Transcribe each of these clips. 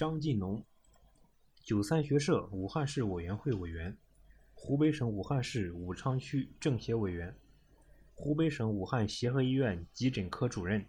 张近农，九三学社武汉市委员会委员，湖北省武汉市武昌区政协委员，湖北省武汉协和医院急诊科主任。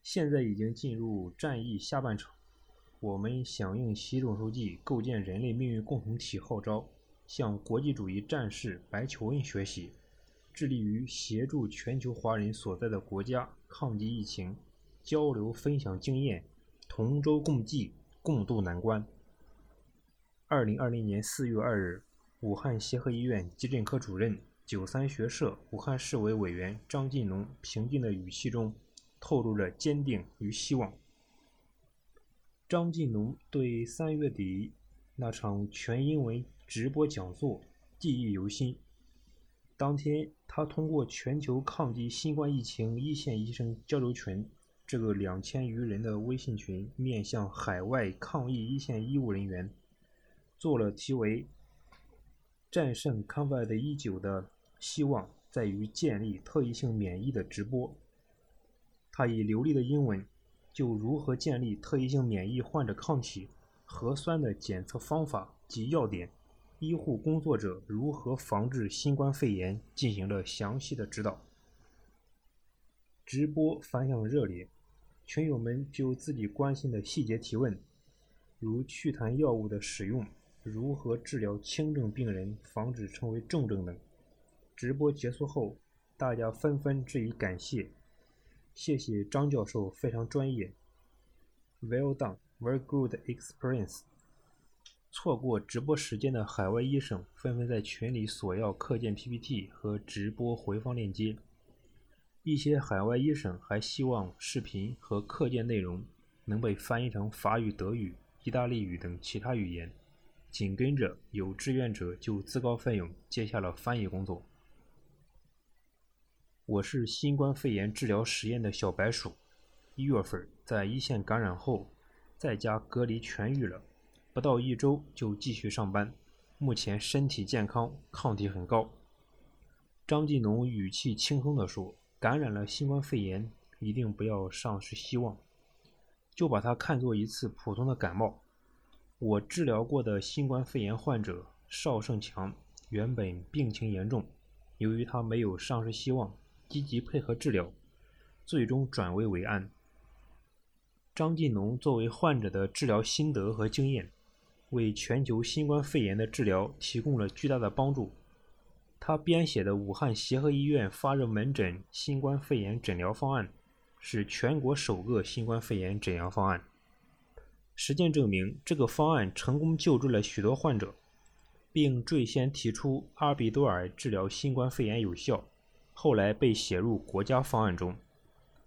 现在已经进入战役下半场，我们响应习总书记构建人类命运共同体号召，向国际主义战士白求恩学习，致力于协助全球华人所在的国家抗击疫情，交流分享经验，同舟共济，共度难关。二零二零年四月二日，武汉协和医院急诊科主任、九三学社武汉市委委员张近农平静的语气中。透露着坚定与希望。张近农对三月底那场全英文直播讲座记忆犹新。当天，他通过全球抗击新冠疫情一线医生交流群这个两千余人的微信群，面向海外抗疫一线医务人员，做了题为“战胜 COVID-19 的希望在于建立特异性免疫”的直播。他以流利的英文，就如何建立特异性免疫患者抗体、核酸的检测方法及要点、医护工作者如何防治新冠肺炎进行了详细的指导。直播反响热烈，群友们就自己关心的细节提问，如祛痰药物的使用、如何治疗轻症病人、防止成为重症等。直播结束后，大家纷纷致以感谢。谢谢张教授，非常专业。Well done, very good experience。错过直播时间的海外医生纷纷在群里索要课件 PPT 和直播回放链接。一些海外医生还希望视频和课件内容能被翻译成法语、德语、意大利语等其他语言。紧跟着，有志愿者就自告奋勇接下了翻译工作。我是新冠肺炎治疗实验的小白鼠，一月份在一线感染后，在家隔离痊愈了，不到一周就继续上班，目前身体健康，抗体很高。张继农语气轻松地说：“感染了新冠肺炎，一定不要丧失希望，就把它看作一次普通的感冒。我治疗过的新冠肺炎患者邵胜强，原本病情严重，由于他没有丧失希望。”积极配合治疗，最终转危为安。张近农作为患者的治疗心得和经验，为全球新冠肺炎的治疗提供了巨大的帮助。他编写的武汉协和医院发热门诊新冠肺炎诊疗方案，是全国首个新冠肺炎诊疗方案。实践证明，这个方案成功救治了许多患者，并最先提出阿比多尔治疗新冠肺炎有效。后来被写入国家方案中。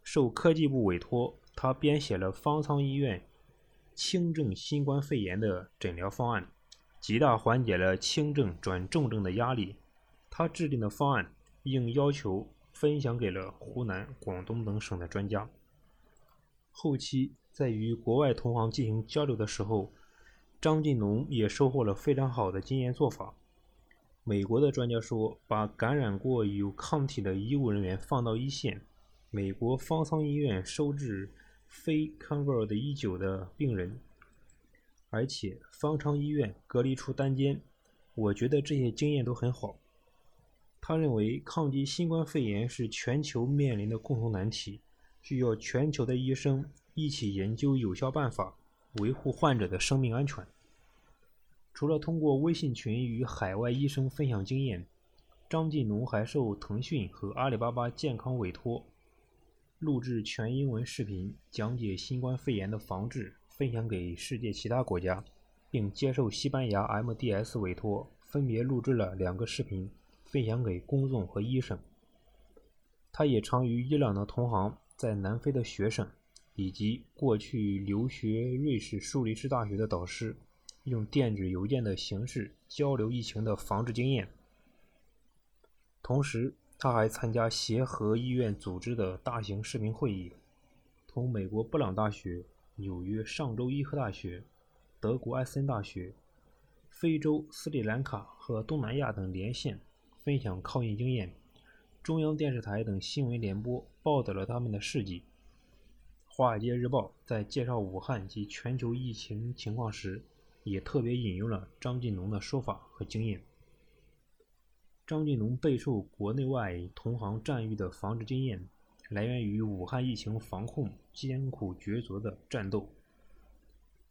受科技部委托，他编写了方舱医院轻症新冠肺炎的诊疗方案，极大缓解了轻症转重症的压力。他制定的方案应要求分享给了湖南、广东等省的专家。后期在与国外同行进行交流的时候，张近农也收获了非常好的经验做法。美国的专家说，把感染过有抗体的医务人员放到一线，美国方舱医院收治非 COVID-19 的病人，而且方舱医院隔离出单间。我觉得这些经验都很好。他认为，抗击新冠肺炎是全球面临的共同难题，需要全球的医生一起研究有效办法，维护患者的生命安全。除了通过微信群与海外医生分享经验，张近农还受腾讯和阿里巴巴健康委托，录制全英文视频讲解新冠肺炎的防治，分享给世界其他国家，并接受西班牙 MDS 委托，分别录制了两个视频，分享给公众和医生。他也常与伊朗的同行、在南非的学生，以及过去留学瑞士苏黎世大学的导师。用电子邮件的形式交流疫情的防治经验，同时他还参加协和医院组织的大型视频会议，同美国布朗大学、纽约上州医科大学、德国艾森大学、非洲斯里兰卡和东南亚等连线，分享抗疫经验。中央电视台等新闻联播报道了他们的事迹。华尔街日报》在介绍武汉及全球疫情情况时，也特别引用了张近农的说法和经验。张近农备受国内外同行赞誉的防治经验，来源于武汉疫情防控艰苦抉择的战斗。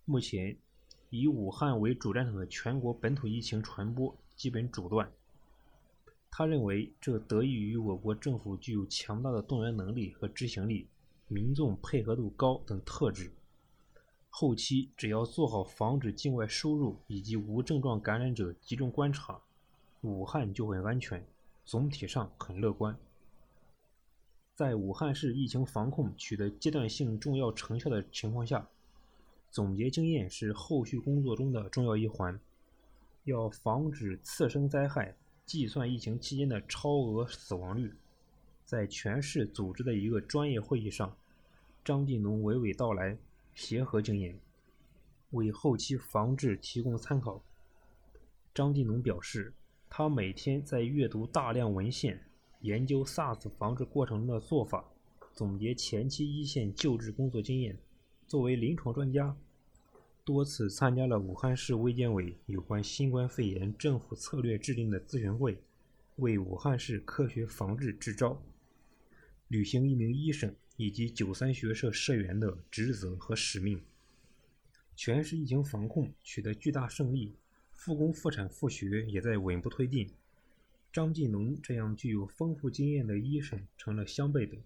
目前，以武汉为主战场的全国本土疫情传播基本阻断。他认为，这得益于我国政府具有强大的动员能力和执行力。民众配合度高等特质，后期只要做好防止境外输入以及无症状感染者集中观察，武汉就会安全。总体上很乐观。在武汉市疫情防控取得阶段性重要成效的情况下，总结经验是后续工作中的重要一环。要防止次生灾害，计算疫情期间的超额死亡率，在全市组织的一个专业会议上。张近农娓娓道来，协和经验，为后期防治提供参考。张近农表示，他每天在阅读大量文献，研究 SARS 防治过程中的做法，总结前期一线救治工作经验。作为临床专家，多次参加了武汉市卫健委有关新冠肺炎政府策略制定的咨询会，为武汉市科学防治支招，履行一名医生。以及九三学社社员的职责和使命，全市疫情防控取得巨大胜利，复工复产复学也在稳步推进。张近农这样具有丰富经验的医生成了相背的。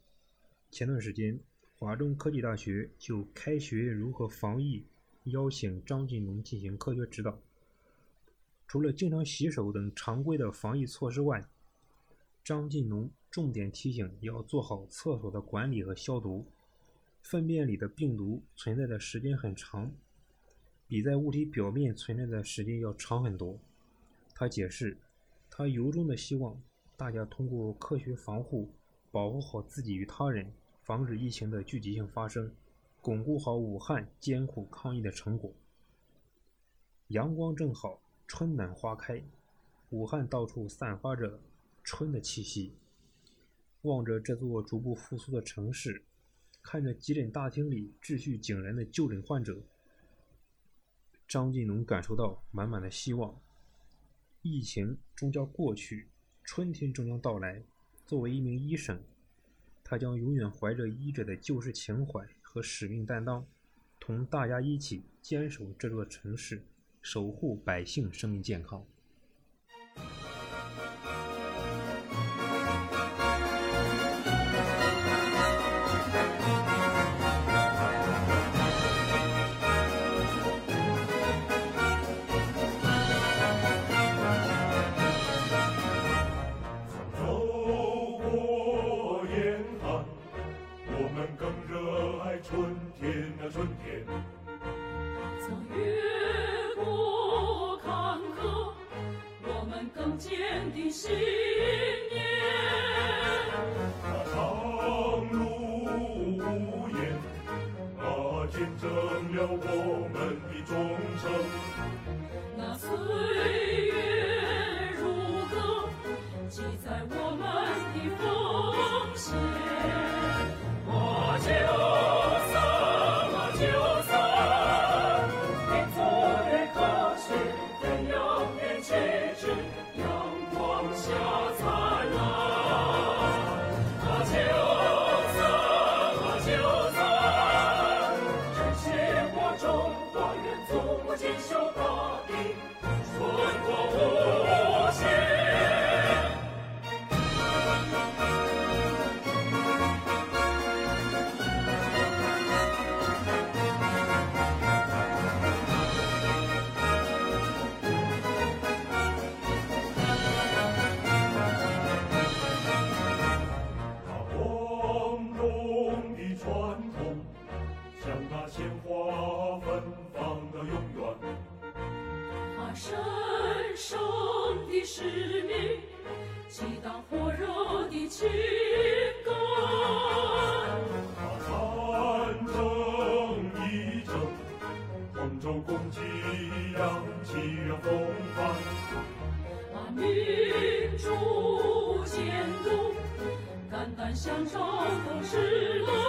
前段时间，华中科技大学就开学如何防疫，邀请张近农进行科学指导。除了经常洗手等常规的防疫措施外，张近农。重点提醒要做好厕所的管理和消毒。粪便里的病毒存在的时间很长，比在物体表面存在的时间要长很多。他解释，他由衷的希望大家通过科学防护，保护好自己与他人，防止疫情的聚集性发生，巩固好武汉艰苦抗疫的成果。阳光正好，春暖花开，武汉到处散发着春的气息。望着这座逐步复苏的城市，看着急诊大厅里秩序井然的就诊患者，张近龙感受到满满的希望。疫情终将过去，春天终将到来。作为一名医生，他将永远怀着医者的救世情怀和使命担当，同大家一起坚守这座城市，守护百姓生命健康。越过坎坷，我们更坚定信念。啊，长路无言，啊，见证了我们的忠诚。使命，激荡火热的情感。啊战争一争，同舟共济扬起了风帆。啊民主监督，肝胆相照共失乐。